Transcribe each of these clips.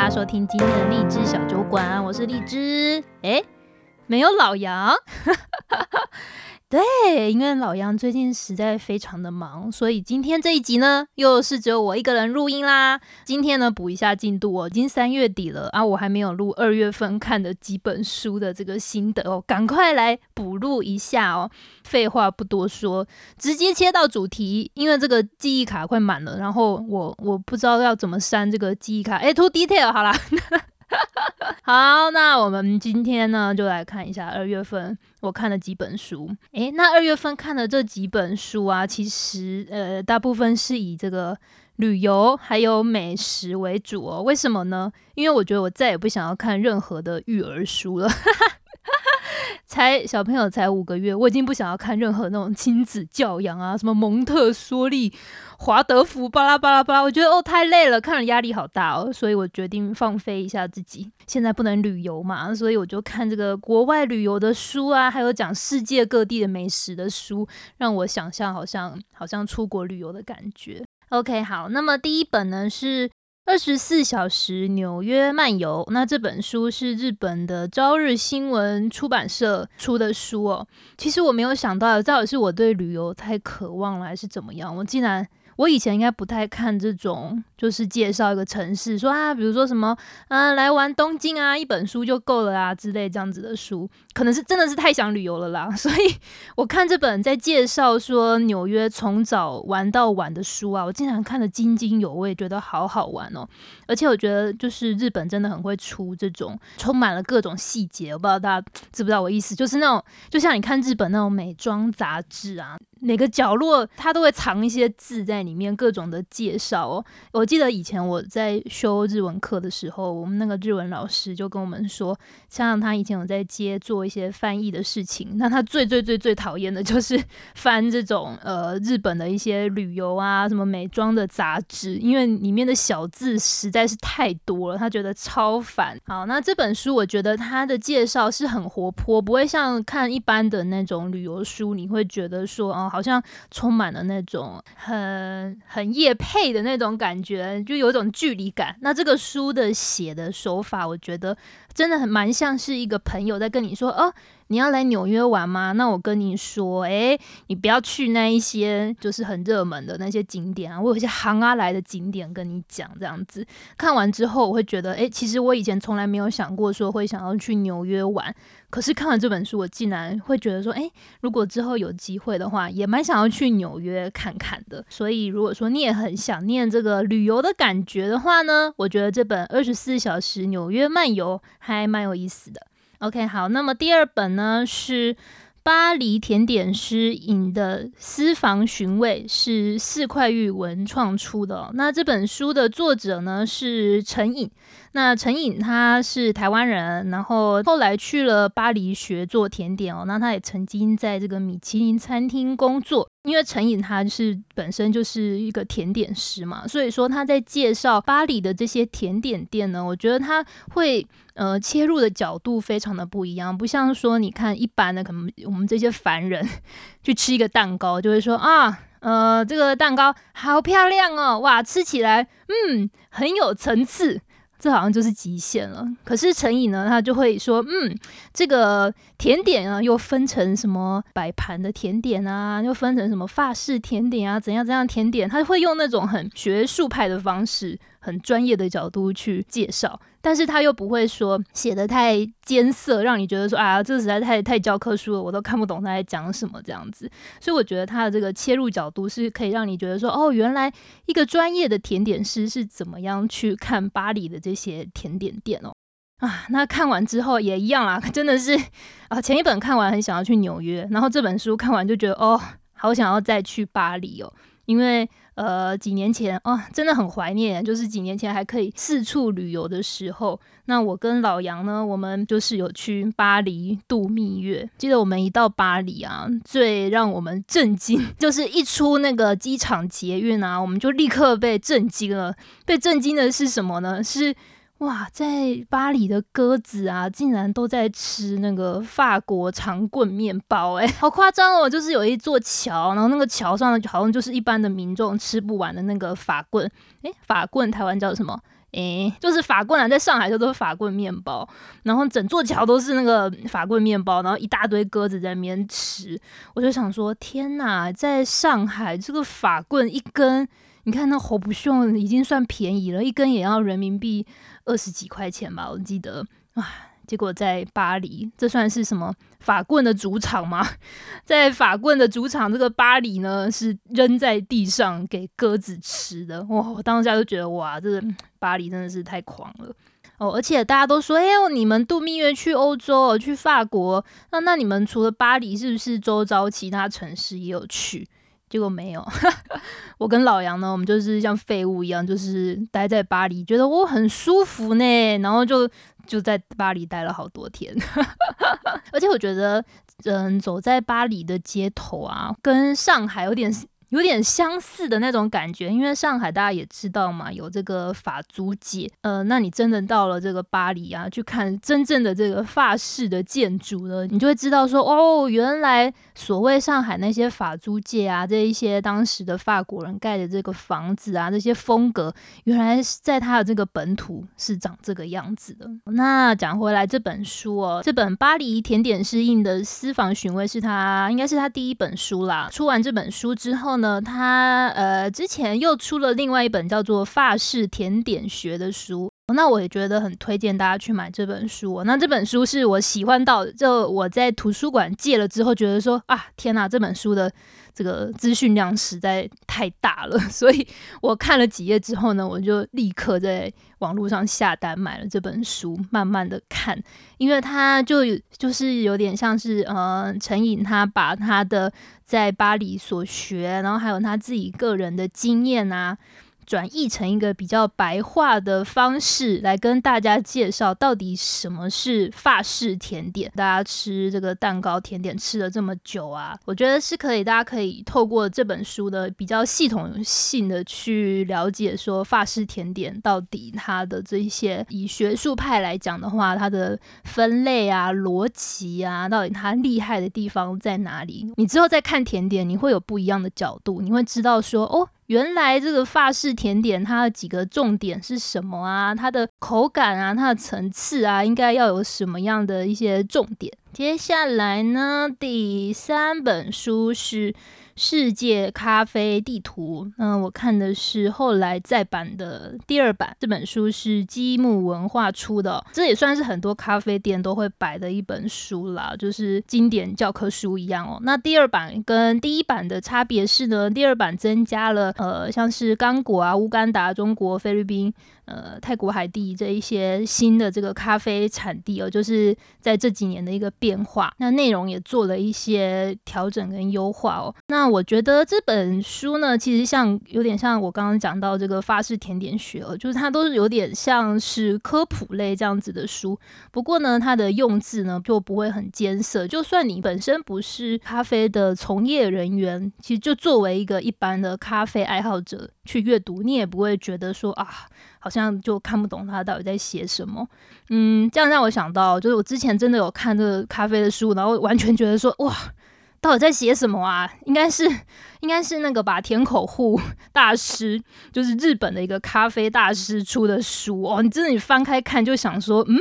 大家收听今天的荔枝小酒馆，我是荔枝。哎，没有老杨。对，因为老杨最近实在非常的忙，所以今天这一集呢，又是只有我一个人录音啦。今天呢，补一下进度哦，已经三月底了啊，我还没有录二月份看的几本书的这个心得哦，赶快来补录一下哦。废话不多说，直接切到主题，因为这个记忆卡快满了，然后我我不知道要怎么删这个记忆卡，诶，too detail 好啦。好，那我们今天呢，就来看一下二月份我看了几本书。诶，那二月份看的这几本书啊，其实呃，大部分是以这个旅游还有美食为主哦。为什么呢？因为我觉得我再也不想要看任何的育儿书了。哈 才小朋友才五个月，我已经不想要看任何那种亲子教养啊，什么蒙特梭利、华德福，巴拉巴拉巴拉，我觉得哦太累了，看了压力好大哦，所以我决定放飞一下自己。现在不能旅游嘛，所以我就看这个国外旅游的书啊，还有讲世界各地的美食的书，让我想象好像好像出国旅游的感觉。OK，好，那么第一本呢是。二十四小时纽约漫游，那这本书是日本的朝日新闻出版社出的书哦。其实我没有想到，到底是我对旅游太渴望了，还是怎么样？我竟然。我以前应该不太看这种，就是介绍一个城市，说啊，比如说什么，啊，来玩东京啊，一本书就够了啊之类这样子的书，可能是真的是太想旅游了啦。所以我看这本在介绍说纽约从早玩到晚的书啊，我经常看得津津有味，觉得好好玩哦。而且我觉得就是日本真的很会出这种充满了各种细节，我不知道大家知不知道我意思，就是那种就像你看日本那种美妆杂志啊。每个角落它都会藏一些字在里面，各种的介绍哦。我记得以前我在修日文课的时候，我们那个日文老师就跟我们说，像他以前有在接做一些翻译的事情，那他最最最最讨厌的就是翻这种呃日本的一些旅游啊、什么美妆的杂志，因为里面的小字实在是太多了，他觉得超烦。好，那这本书我觉得它的介绍是很活泼，不会像看一般的那种旅游书，你会觉得说啊。好像充满了那种很很业配的那种感觉，人就有一种距离感。那这个书的写的手法，我觉得真的很蛮像是一个朋友在跟你说哦。你要来纽约玩吗？那我跟你说，诶，你不要去那一些就是很热门的那些景点啊，我有一些行啊来的景点跟你讲，这样子看完之后，我会觉得，诶，其实我以前从来没有想过说会想要去纽约玩，可是看完这本书，我竟然会觉得说，诶，如果之后有机会的话，也蛮想要去纽约看看的。所以如果说你也很想念这个旅游的感觉的话呢，我觉得这本《二十四小时纽约漫游》还蛮有意思的。OK，好，那么第二本呢是巴黎甜点师尹的私房寻味，是四块玉文创出的。那这本书的作者呢是陈颖。那陈尹他是台湾人，然后后来去了巴黎学做甜点哦。那他也曾经在这个米其林餐厅工作，因为陈尹他是本身就是一个甜点师嘛，所以说他在介绍巴黎的这些甜点店呢，我觉得他会呃切入的角度非常的不一样，不像说你看一般的可能我们这些凡人去吃一个蛋糕，就会说啊呃这个蛋糕好漂亮哦，哇吃起来嗯很有层次。这好像就是极限了。可是陈颖呢，他就会说，嗯，这个甜点啊，又分成什么摆盘的甜点啊，又分成什么法式甜点啊，怎样怎样甜点，他会用那种很学术派的方式。很专业的角度去介绍，但是他又不会说写得太艰涩，让你觉得说啊，这实在太太教科书了，我都看不懂他在讲什么这样子。所以我觉得他的这个切入角度是可以让你觉得说，哦，原来一个专业的甜点师是怎么样去看巴黎的这些甜点店哦。啊，那看完之后也一样啦，真的是啊，前一本看完很想要去纽约，然后这本书看完就觉得哦，好想要再去巴黎哦，因为。呃，几年前哦，真的很怀念，就是几年前还可以四处旅游的时候。那我跟老杨呢，我们就是有去巴黎度蜜月。记得我们一到巴黎啊，最让我们震惊 就是一出那个机场捷运啊，我们就立刻被震惊了。被震惊的是什么呢？是。哇，在巴黎的鸽子啊，竟然都在吃那个法国长棍面包，欸，哎，好夸张哦！就是有一座桥，然后那个桥上呢好像就是一般的民众吃不完的那个法棍，诶，法棍台湾叫什么？诶，就是法棍啊，在上海就都是法棍面包，然后整座桥都是那个法棍面包，然后一大堆鸽子在那边吃。我就想说，天哪，在上海这个法棍一根，你看那侯不秀已经算便宜了，一根也要人民币二十几块钱吧，我记得啊。结果在巴黎，这算是什么法棍的主场吗？在法棍的主场，这个巴黎呢，是扔在地上给鸽子吃的。哇！我当下就觉得，哇，这个巴黎真的是太狂了哦！而且大家都说，哎呦，你们度蜜月去欧洲，去法国，那那你们除了巴黎，是不是周遭其他城市也有去？结果没有。我跟老杨呢，我们就是像废物一样，就是待在巴黎，觉得我很舒服呢，然后就。就在巴黎待了好多天，而且我觉得，嗯，走在巴黎的街头啊，跟上海有点。有点相似的那种感觉，因为上海大家也知道嘛，有这个法租界。呃，那你真的到了这个巴黎啊，去看真正的这个法式的建筑呢，你就会知道说，哦，原来所谓上海那些法租界啊，这一些当时的法国人盖的这个房子啊，这些风格，原来是在他的这个本土是长这个样子的。那讲回来这本书哦，这本巴黎甜点师印的私房寻味是他应该是他第一本书啦。出完这本书之后呢，他呃之前又出了另外一本叫做《法式甜点学》的书，那我也觉得很推荐大家去买这本书。那这本书是我喜欢到，就我在图书馆借了之后，觉得说啊，天哪，这本书的。这个资讯量实在太大了，所以我看了几页之后呢，我就立刻在网络上下单买了这本书，慢慢的看，因为它就就是有点像是呃陈颖他把他的在巴黎所学，然后还有他自己个人的经验啊。转译成一个比较白话的方式来跟大家介绍，到底什么是法式甜点。大家吃这个蛋糕甜点吃了这么久啊，我觉得是可以，大家可以透过这本书的比较系统性的去了解，说法式甜点到底它的这些以学术派来讲的话，它的分类啊、逻辑啊，到底它厉害的地方在哪里？你之后再看甜点，你会有不一样的角度，你会知道说哦。原来这个法式甜点，它的几个重点是什么啊？它的口感啊，它的层次啊，应该要有什么样的一些重点？接下来呢，第三本书是。世界咖啡地图，嗯，我看的是后来再版的第二版。这本书是积木文化出的，这也算是很多咖啡店都会摆的一本书啦，就是经典教科书一样哦。那第二版跟第一版的差别是呢，第二版增加了呃，像是刚果啊、乌干达、中国、菲律宾。呃，泰国海地这一些新的这个咖啡产地哦，就是在这几年的一个变化，那内容也做了一些调整跟优化哦。那我觉得这本书呢，其实像有点像我刚刚讲到这个法式甜点学哦，就是它都是有点像是科普类这样子的书。不过呢，它的用字呢就不会很艰涩，就算你本身不是咖啡的从业人员，其实就作为一个一般的咖啡爱好者去阅读，你也不会觉得说啊。好像就看不懂他到底在写什么，嗯，这样让我想到，就是我之前真的有看这个咖啡的书，然后完全觉得说，哇，到底在写什么啊？应该是，应该是那个吧，田口户大师，就是日本的一个咖啡大师出的书哦。你真的你翻开看，就想说，嗯。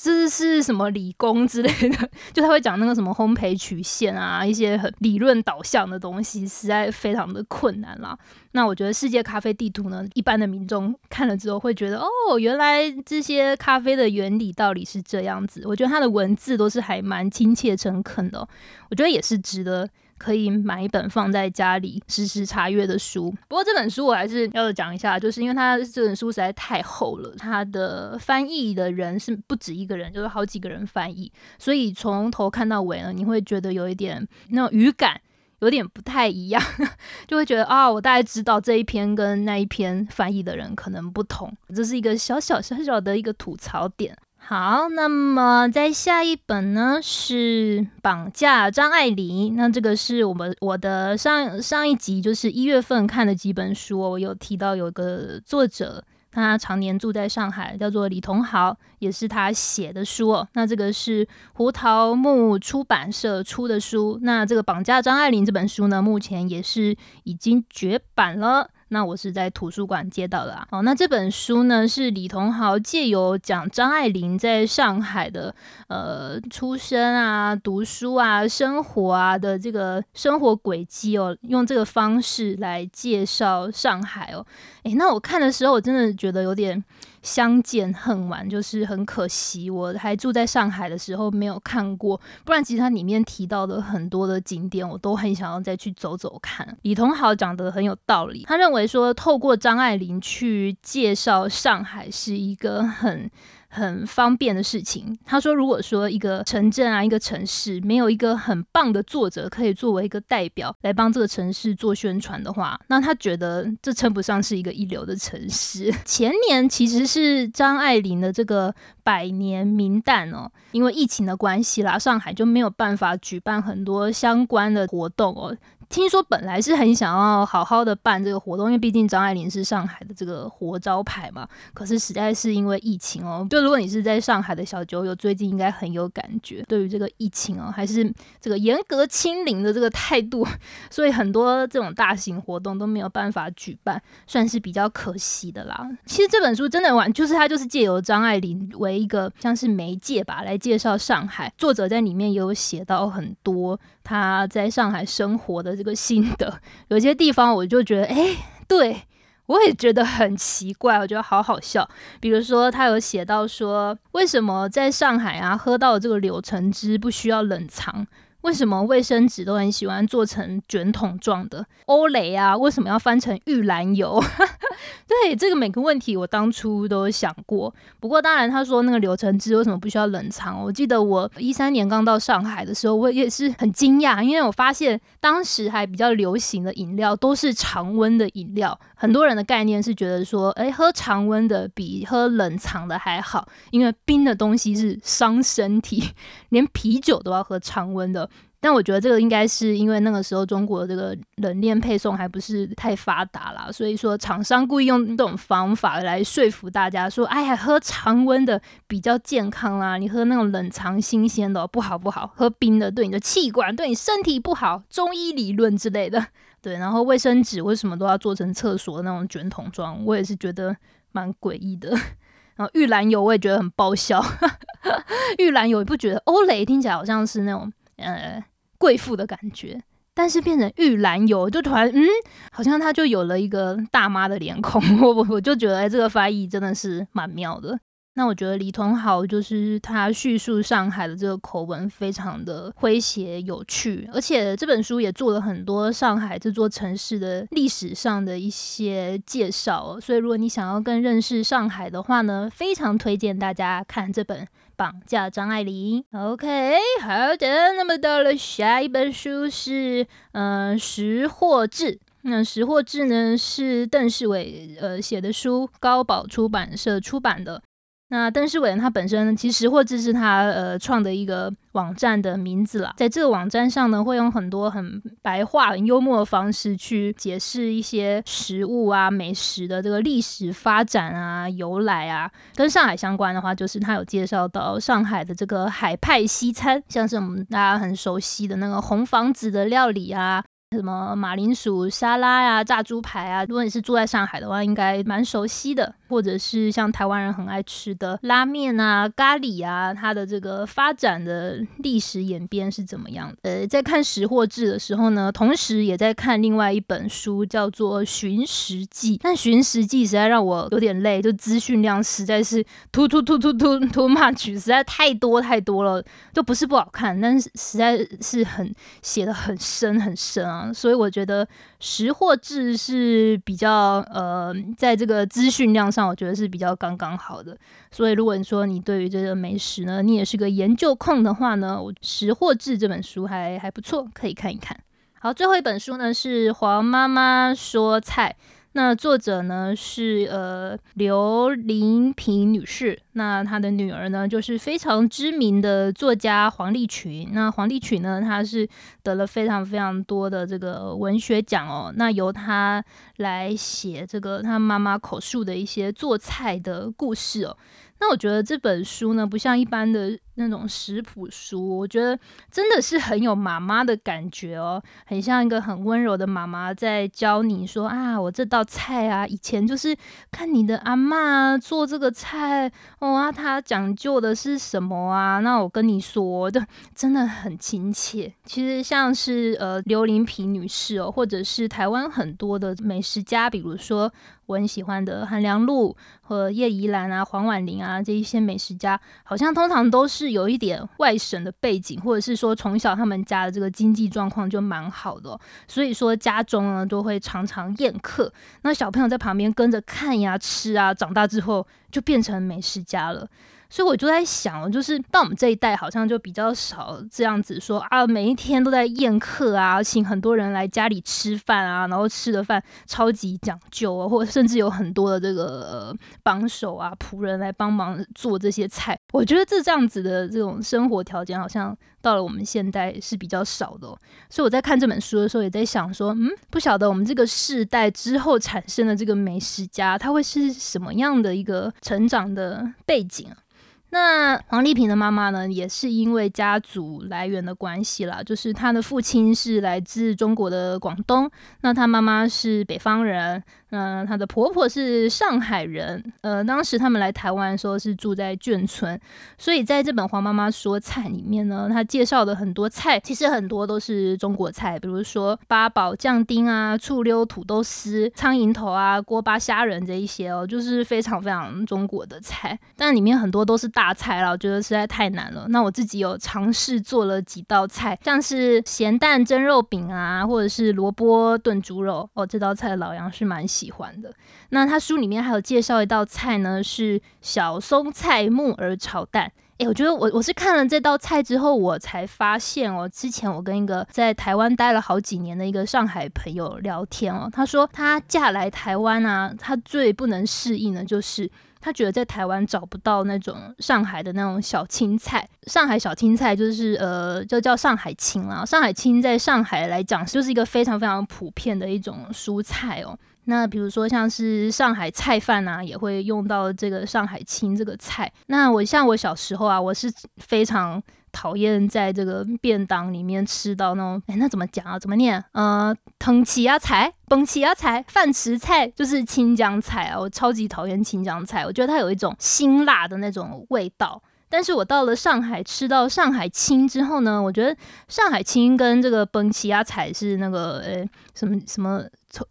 这是什么理工之类的？就他会讲那个什么烘焙曲线啊，一些很理论导向的东西，实在非常的困难啦。那我觉得世界咖啡地图呢，一般的民众看了之后会觉得，哦，原来这些咖啡的原理到底是这样子。我觉得他的文字都是还蛮亲切诚恳的，我觉得也是值得。可以买一本放在家里实时查阅的书。不过这本书我还是要讲一下，就是因为它这本书实在太厚了，它的翻译的人是不止一个人，就是好几个人翻译，所以从头看到尾呢，你会觉得有一点那种语感有点不太一样，就会觉得啊，我大概知道这一篇跟那一篇翻译的人可能不同，这是一个小小小小的一个吐槽点。好，那么在下一本呢是绑架张爱玲。那这个是我们我的上上一集就是一月份看的几本书，我有提到有个作者，他常年住在上海，叫做李桐豪，也是他写的书。哦那这个是胡桃木出版社出的书。那这个绑架张爱玲这本书呢，目前也是已经绝版了。那我是在图书馆借到的啊。哦，那这本书呢是李同豪借由讲张爱玲在上海的呃出生啊、读书啊、生活啊的这个生活轨迹哦，用这个方式来介绍上海哦。诶，那我看的时候，我真的觉得有点相见恨晚，就是很可惜我还住在上海的时候没有看过，不然其实它里面提到的很多的景点，我都很想要再去走走看。李同豪讲的很有道理，他认为说透过张爱玲去介绍上海是一个很。很方便的事情。他说，如果说一个城镇啊，一个城市没有一个很棒的作者可以作为一个代表来帮这个城市做宣传的话，那他觉得这称不上是一个一流的城市。前年其实是张爱玲的这个百年名旦哦，因为疫情的关系啦，上海就没有办法举办很多相关的活动哦。听说本来是很想要好好的办这个活动，因为毕竟张爱玲是上海的这个活招牌嘛。可是实在是因为疫情哦，就如果你是在上海的小酒友，最近应该很有感觉，对于这个疫情哦，还是这个严格清零的这个态度，所以很多这种大型活动都没有办法举办，算是比较可惜的啦。其实这本书真的完，就是它就是借由张爱玲为一个像是媒介吧，来介绍上海。作者在里面也有写到很多他在上海生活的。这个心得，有些地方我就觉得，哎，对，我也觉得很奇怪，我觉得好好笑。比如说，他有写到说，为什么在上海啊，喝到这个柳橙汁不需要冷藏？为什么卫生纸都很喜欢做成卷筒状的？欧蕾啊，为什么要翻成玉兰油？对，这个每个问题我当初都有想过。不过当然，他说那个柳橙汁为什么不需要冷藏？我记得我一三年刚到上海的时候，我也是很惊讶，因为我发现当时还比较流行的饮料都是常温的饮料。很多人的概念是觉得说，哎，喝常温的比喝冷藏的还好，因为冰的东西是伤身体，连啤酒都要喝常温的。但我觉得这个应该是因为那个时候中国的这个冷链配送还不是太发达啦，所以说厂商故意用这种方法来说服大家说，哎呀，喝常温的比较健康啦，你喝那种冷藏新鲜的不好不好，喝冰的对你的气管对你身体不好，中医理论之类的。对，然后卫生纸为什么都要做成厕所的那种卷筒装？我也是觉得蛮诡异的。然后玉兰油我也觉得很爆笑，玉兰油不觉得欧蕾听起来好像是那种？呃，贵妇的感觉，但是变成玉兰油，就突然嗯，好像他就有了一个大妈的脸孔，我我我就觉得这个翻译真的是蛮妙的。那我觉得李同豪就是他叙述上海的这个口吻非常的诙谐有趣，而且这本书也做了很多上海这座城市的历史上的一些介绍，所以如果你想要更认识上海的话呢，非常推荐大家看这本《绑架张爱玲》。OK，好的，那么到了下一本书是嗯《识货志》，那《识货志》呢是邓世伟呃写的书，高宝出版社出版的。那邓世伟他本身其实识货志是他呃创的一个网站的名字啦，在这个网站上呢，会用很多很白话、很幽默的方式去解释一些食物啊、美食的这个历史发展啊、由来啊。跟上海相关的话，就是他有介绍到上海的这个海派西餐，像是我们大家很熟悉的那个红房子的料理啊。什么马铃薯沙拉呀、啊、炸猪排啊，如果你是住在上海的话，应该蛮熟悉的。或者是像台湾人很爱吃的拉面啊、咖喱啊，它的这个发展的历史演变是怎么样的？呃，在看《识货志》的时候呢，同时也在看另外一本书，叫做《寻食记》。但《寻食记》实在让我有点累，就资讯量实在是突突突突突 too much，实在太多太多了，就不是不好看，但是实在是很写的很深很深啊。所以我觉得《识货志》是比较呃，在这个资讯量上，我觉得是比较刚刚好的。所以如果你说你对于这个美食呢，你也是个研究控的话呢，我《识货志》这本书还还不错，可以看一看。好，最后一本书呢是《黄妈妈说菜》。那作者呢是呃刘玲萍女士，那她的女儿呢就是非常知名的作家黄丽群。那黄丽群呢，她是得了非常非常多的这个文学奖哦。那由她来写这个她妈妈口述的一些做菜的故事哦。那我觉得这本书呢，不像一般的那种食谱书，我觉得真的是很有妈妈的感觉哦，很像一个很温柔的妈妈在教你说啊，我这道菜啊，以前就是看你的阿嬷做这个菜哦啊，她讲究的是什么啊？那我跟你说的，真的很亲切。其实像是呃刘林皮女士哦，或者是台湾很多的美食家，比如说。我很喜欢的韩良露和叶怡兰啊、黄婉玲啊这一些美食家，好像通常都是有一点外省的背景，或者是说从小他们家的这个经济状况就蛮好的，所以说家中呢都会常常宴客，那小朋友在旁边跟着看呀、吃啊，长大之后就变成美食家了。所以我就在想，就是到我们这一代，好像就比较少这样子说啊，每一天都在宴客啊，请很多人来家里吃饭啊，然后吃的饭超级讲究啊，或者甚至有很多的这个、呃、帮手啊、仆人来帮忙做这些菜。我觉得这这样子的这种生活条件，好像到了我们现代是比较少的。所以我在看这本书的时候，也在想说，嗯，不晓得我们这个世代之后产生的这个美食家，他会是什么样的一个成长的背景？那黄丽萍的妈妈呢，也是因为家族来源的关系啦，就是她的父亲是来自中国的广东，那她妈妈是北方人。嗯，她的婆婆是上海人。呃，当时他们来台湾的时候是住在眷村，所以在这本黄妈妈说菜里面呢，她介绍的很多菜，其实很多都是中国菜，比如说八宝酱丁啊、醋溜土豆丝、苍蝇头啊、锅巴虾仁这一些哦，就是非常非常中国的菜。但里面很多都是大菜啦，我觉得实在太难了。那我自己有尝试做了几道菜，像是咸蛋蒸肉饼啊，或者是萝卜炖猪肉哦，这道菜老杨是蛮喜喜欢的。那他书里面还有介绍一道菜呢，是小松菜木耳炒蛋。诶，我觉得我我是看了这道菜之后，我才发现哦，之前我跟一个在台湾待了好几年的一个上海朋友聊天哦，他说他嫁来台湾啊，他最不能适应的就是他觉得在台湾找不到那种上海的那种小青菜。上海小青菜就是呃，就叫上海青啦。上海青在上海来讲就是一个非常非常普遍的一种蔬菜哦。那比如说像是上海菜饭啊，也会用到这个上海青这个菜。那我像我小时候啊，我是非常讨厌在这个便当里面吃到那种，哎，那怎么讲啊？怎么念？呃，藤起芽菜、崩起芽菜、饭池菜，就是青江菜啊。我超级讨厌青江菜，我觉得它有一种辛辣的那种味道。但是我到了上海吃到上海青之后呢，我觉得上海青跟这个崩起芽菜是那个呃什么什么。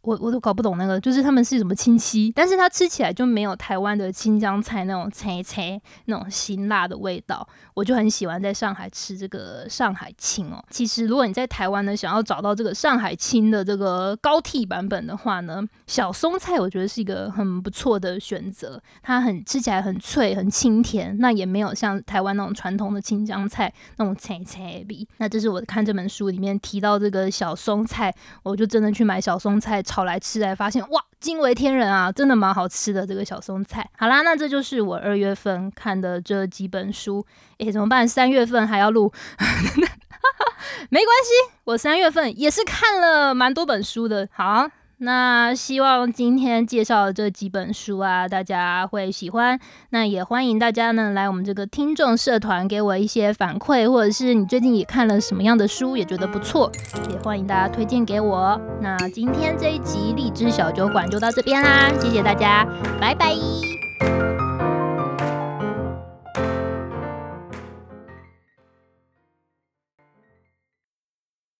我我都搞不懂那个，就是他们是什么亲戚，但是它吃起来就没有台湾的青江菜那种青青那种辛辣的味道，我就很喜欢在上海吃这个上海青哦。其实如果你在台湾呢，想要找到这个上海青的这个高屉版本的话呢，小松菜我觉得是一个很不错的选择，它很吃起来很脆很清甜，那也没有像台湾那种传统的青江菜那种青青味。那这是我看这本书里面提到这个小松菜，我就真的去买小松菜炒。来吃，才发现哇，惊为天人啊！真的蛮好吃的这个小松菜。好啦，那这就是我二月份看的这几本书。诶，怎么办？三月份还要录？没关系，我三月份也是看了蛮多本书的。好。那希望今天介绍的这几本书啊，大家会喜欢。那也欢迎大家呢来我们这个听众社团给我一些反馈，或者是你最近也看了什么样的书，也觉得不错，也欢迎大家推荐给我。那今天这一集荔枝小酒馆就到这边啦，谢谢大家，拜拜。